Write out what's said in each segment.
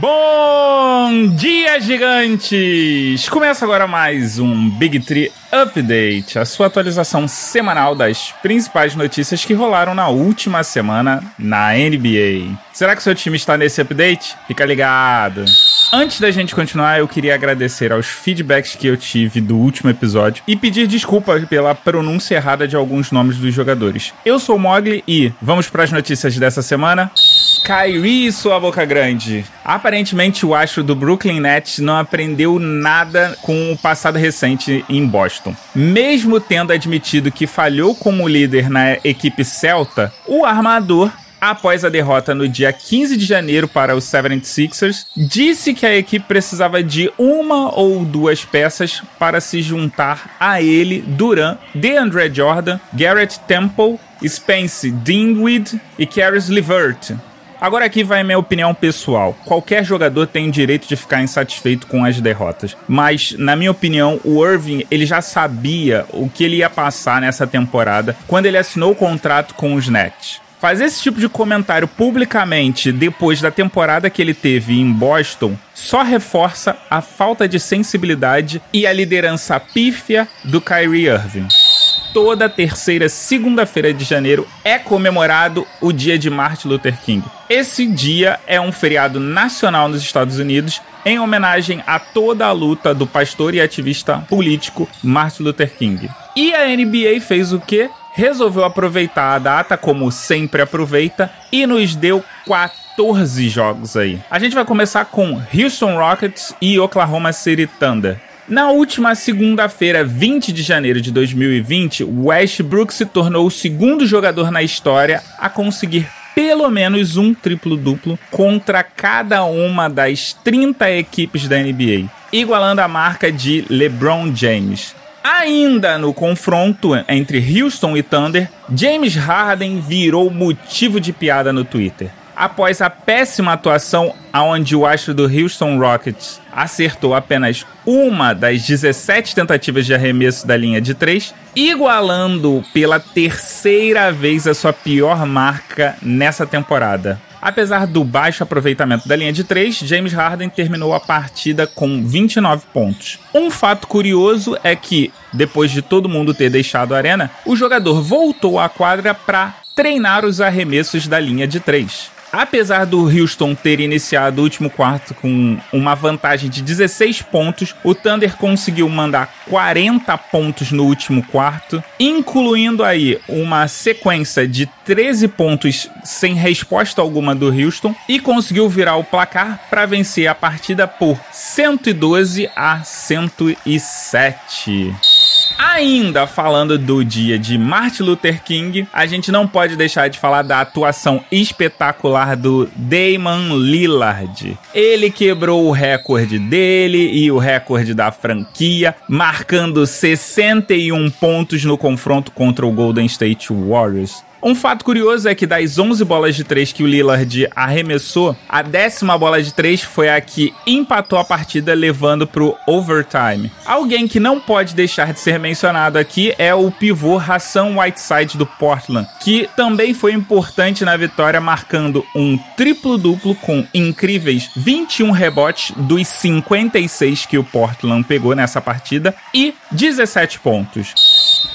Bom dia, gigantes! Começa agora mais um Big Tree Update, a sua atualização semanal das principais notícias que rolaram na última semana na NBA. Será que seu time está nesse update? Fica ligado! Antes da gente continuar, eu queria agradecer aos feedbacks que eu tive do último episódio e pedir desculpa pela pronúncia errada de alguns nomes dos jogadores. Eu sou o Mogli e vamos para as notícias dessa semana. Kyrie sua boca grande. Aparentemente, o astro do Brooklyn Nets não aprendeu nada com o passado recente em Boston. Mesmo tendo admitido que falhou como líder na equipe celta, o armador após a derrota no dia 15 de janeiro para os 76ers, disse que a equipe precisava de uma ou duas peças para se juntar a ele, Duran, DeAndre Jordan, Garrett Temple, Spence Dinwiddie e Caris LeVert, Agora aqui vai minha opinião pessoal. Qualquer jogador tem o direito de ficar insatisfeito com as derrotas, mas na minha opinião, o Irving, ele já sabia o que ele ia passar nessa temporada quando ele assinou o contrato com os Nets. Fazer esse tipo de comentário publicamente depois da temporada que ele teve em Boston só reforça a falta de sensibilidade e a liderança pífia do Kyrie Irving toda terceira segunda-feira de janeiro é comemorado o dia de Martin Luther King. Esse dia é um feriado nacional nos Estados Unidos em homenagem a toda a luta do pastor e ativista político Martin Luther King. E a NBA fez o quê? Resolveu aproveitar a data como sempre aproveita e nos deu 14 jogos aí. A gente vai começar com Houston Rockets e Oklahoma City Thunder. Na última segunda-feira, 20 de janeiro de 2020, Westbrook se tornou o segundo jogador na história a conseguir pelo menos um triplo-duplo contra cada uma das 30 equipes da NBA, igualando a marca de LeBron James. Ainda no confronto entre Houston e Thunder, James Harden virou motivo de piada no Twitter após a péssima atuação onde o astro do Houston Rockets acertou apenas uma das 17 tentativas de arremesso da linha de 3, igualando pela terceira vez a sua pior marca nessa temporada. Apesar do baixo aproveitamento da linha de 3, James Harden terminou a partida com 29 pontos. Um fato curioso é que, depois de todo mundo ter deixado a arena, o jogador voltou à quadra para treinar os arremessos da linha de 3. Apesar do Houston ter iniciado o último quarto com uma vantagem de 16 pontos, o Thunder conseguiu mandar 40 pontos no último quarto, incluindo aí uma sequência de 13 pontos sem resposta alguma do Houston e conseguiu virar o placar para vencer a partida por 112 a 107. Ainda falando do dia de Martin Luther King, a gente não pode deixar de falar da atuação espetacular do Damon Lillard. Ele quebrou o recorde dele e o recorde da franquia, marcando 61 pontos no confronto contra o Golden State Warriors. Um fato curioso é que das 11 bolas de 3 que o Lillard arremessou, a décima bola de 3 foi a que empatou a partida levando pro overtime. Alguém que não pode deixar de ser mencionado aqui é o pivô Hassan Whiteside do Portland, que também foi importante na vitória marcando um triplo-duplo com incríveis 21 rebotes dos 56 que o Portland pegou nessa partida e 17 pontos.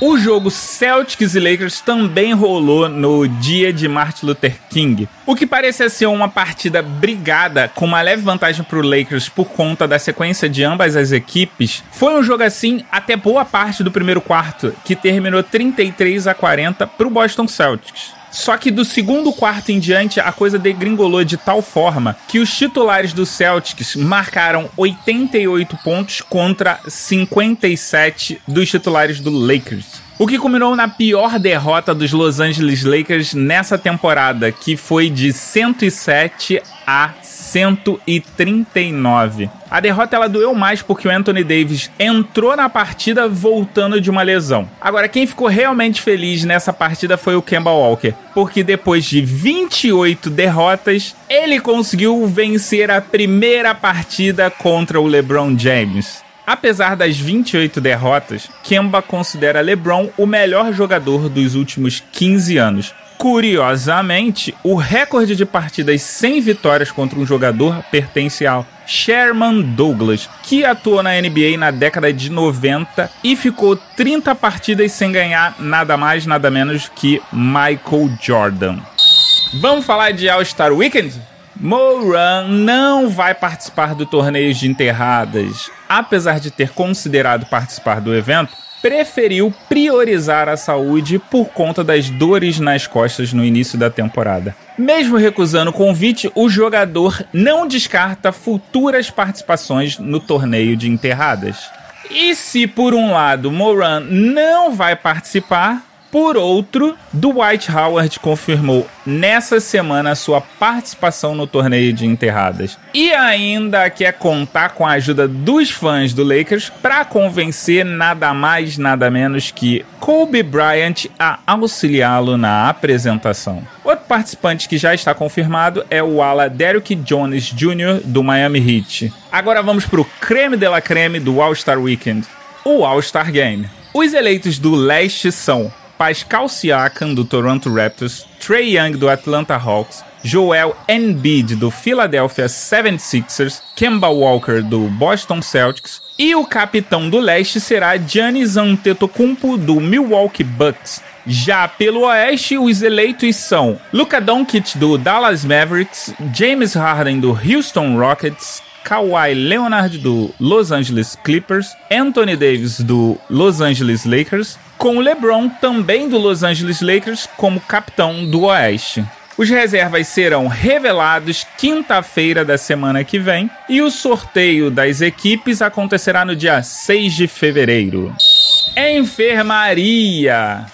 O jogo Celtics e Lakers também rolou no dia de Martin Luther King, o que parecia ser uma partida brigada com uma leve vantagem para o Lakers por conta da sequência de ambas as equipes. Foi um jogo assim até boa parte do primeiro quarto, que terminou 33 a 40 para o Boston Celtics. Só que do segundo quarto em diante, a coisa degringolou de tal forma que os titulares do Celtics marcaram 88 pontos contra 57 dos titulares do Lakers. O que culminou na pior derrota dos Los Angeles Lakers nessa temporada, que foi de 107 a 139. A derrota ela doeu mais porque o Anthony Davis entrou na partida voltando de uma lesão. Agora, quem ficou realmente feliz nessa partida foi o Kemba Walker, porque depois de 28 derrotas, ele conseguiu vencer a primeira partida contra o LeBron James. Apesar das 28 derrotas, Kemba considera LeBron o melhor jogador dos últimos 15 anos. Curiosamente, o recorde de partidas sem vitórias contra um jogador pertence ao Sherman Douglas, que atuou na NBA na década de 90 e ficou 30 partidas sem ganhar nada mais, nada menos que Michael Jordan. Vamos falar de All-Star Weekend? Moran não vai participar do torneio de enterradas, apesar de ter considerado participar do evento preferiu priorizar a saúde por conta das dores nas costas no início da temporada. Mesmo recusando o convite, o jogador não descarta futuras participações no torneio de enterradas. E se por um lado Moran não vai participar, por outro, Dwight Howard confirmou nessa semana sua participação no torneio de enterradas. E ainda quer contar com a ajuda dos fãs do Lakers para convencer nada mais, nada menos que Kobe Bryant a auxiliá-lo na apresentação. Outro participante que já está confirmado é o ala Derrick Jones Jr. do Miami Heat. Agora vamos para o creme de la creme do All-Star Weekend, o All-Star Game. Os eleitos do leste são Pascal Siakam, do Toronto Raptors, Trey Young, do Atlanta Hawks, Joel Embiid, do Philadelphia 76ers, Kemba Walker, do Boston Celtics, e o capitão do leste será Giannis Antetokounmpo, do Milwaukee Bucks. Já pelo oeste, os eleitos são Luka Doncic, do Dallas Mavericks, James Harden, do Houston Rockets, Kawhi Leonard do Los Angeles Clippers, Anthony Davis do Los Angeles Lakers, com LeBron também do Los Angeles Lakers como capitão do Oeste. Os reservas serão revelados quinta-feira da semana que vem e o sorteio das equipes acontecerá no dia 6 de fevereiro. Enfermaria!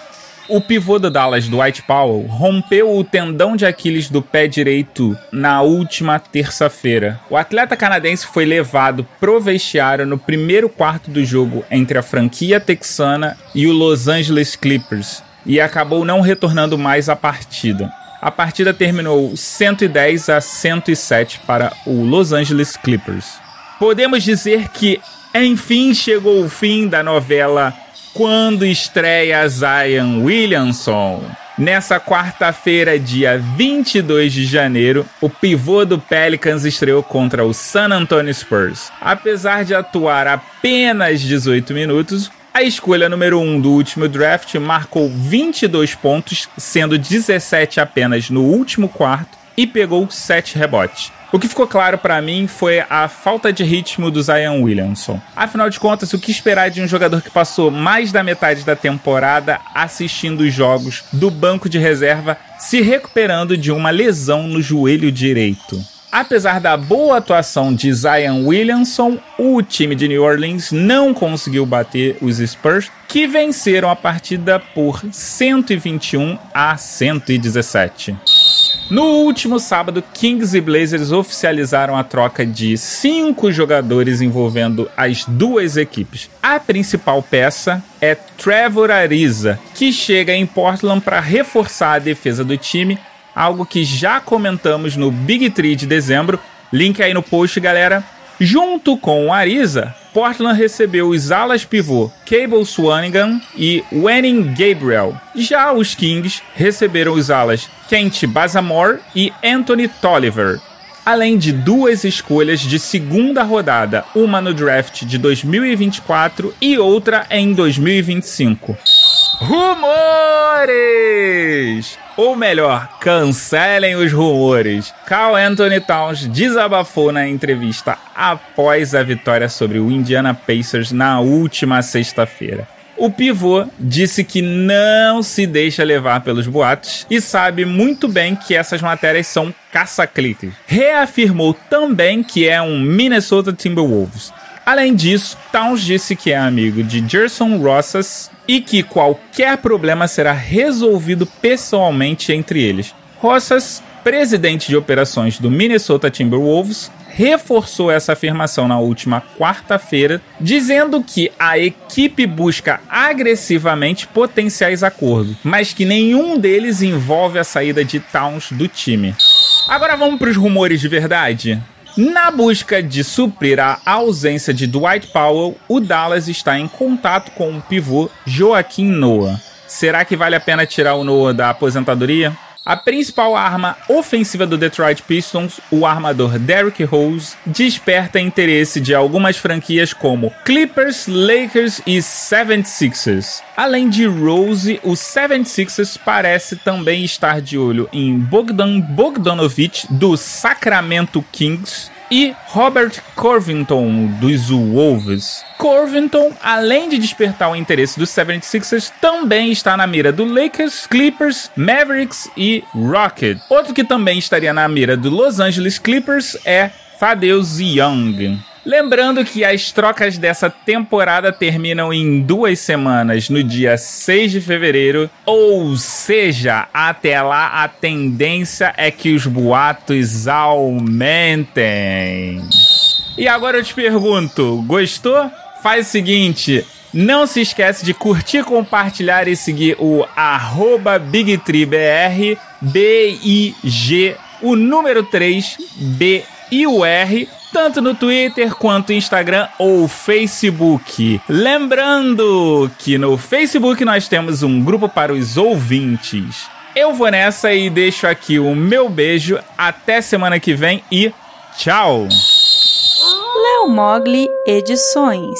O pivô do Dallas, Dwight Powell, rompeu o tendão de Aquiles do pé direito na última terça-feira. O atleta canadense foi levado pro vestiário no primeiro quarto do jogo entre a franquia texana e o Los Angeles Clippers e acabou não retornando mais à partida. A partida terminou 110 a 107 para o Los Angeles Clippers. Podemos dizer que enfim chegou o fim da novela quando estreia Zion Williamson. Nessa quarta-feira, dia 22 de janeiro, o pivô do Pelicans estreou contra o San Antonio Spurs. Apesar de atuar apenas 18 minutos, a escolha número 1 um do último draft marcou 22 pontos, sendo 17 apenas no último quarto, e pegou 7 rebotes. O que ficou claro para mim foi a falta de ritmo do Zion Williamson. Afinal de contas, o que esperar de um jogador que passou mais da metade da temporada assistindo os jogos do banco de reserva se recuperando de uma lesão no joelho direito? Apesar da boa atuação de Zion Williamson, o time de New Orleans não conseguiu bater os Spurs, que venceram a partida por 121 a 117. No último sábado, Kings e Blazers oficializaram a troca de cinco jogadores envolvendo as duas equipes. A principal peça é Trevor Ariza, que chega em Portland para reforçar a defesa do time, algo que já comentamos no Big Tree de dezembro. Link aí no post, galera. Junto com Ariza, Portland recebeu os alas pivô Cable Swanigan e Wenning Gabriel. Já os Kings receberam os alas Kent Bazamore e Anthony Tolliver. Além de duas escolhas de segunda rodada, uma no draft de 2024 e outra em 2025. Rumores! Ou melhor, cancelem os rumores. Carl Anthony Towns desabafou na entrevista após a vitória sobre o Indiana Pacers na última sexta-feira. O pivô disse que não se deixa levar pelos boatos e sabe muito bem que essas matérias são caça-cliques. Reafirmou também que é um Minnesota Timberwolves. Além disso, Towns disse que é amigo de Gerson Rossas e que qualquer problema será resolvido pessoalmente entre eles. Rossas, presidente de operações do Minnesota Timberwolves, reforçou essa afirmação na última quarta-feira, dizendo que a equipe busca agressivamente potenciais acordos, mas que nenhum deles envolve a saída de Towns do time. Agora vamos para os rumores de verdade. Na busca de suprir a ausência de Dwight Powell, o Dallas está em contato com o pivô Joaquim Noah. Será que vale a pena tirar o Noah da aposentadoria? A principal arma ofensiva do Detroit Pistons, o armador Derrick Rose, desperta interesse de algumas franquias como Clippers, Lakers e 76ers. Além de Rose, o 76ers parece também estar de olho em Bogdan Bogdanovic do Sacramento Kings e Robert Corvington dos Wolves. Corvington, além de despertar o interesse dos 76ers, também está na mira do Lakers, Clippers, Mavericks e Rocket. Outro que também estaria na mira do Los Angeles Clippers é Thaddeus Young. Lembrando que as trocas dessa temporada terminam em duas semanas, no dia 6 de fevereiro. Ou seja, até lá a tendência é que os boatos aumentem. E agora eu te pergunto: gostou? Faz o seguinte. Não se esquece de curtir, compartilhar e seguir o BigTreeBR, B-I-G, o número 3, B e o R tanto no Twitter quanto Instagram ou Facebook. Lembrando que no Facebook nós temos um grupo para os ouvintes. Eu vou nessa e deixo aqui o meu beijo. Até semana que vem e tchau! Léo Mogli Edições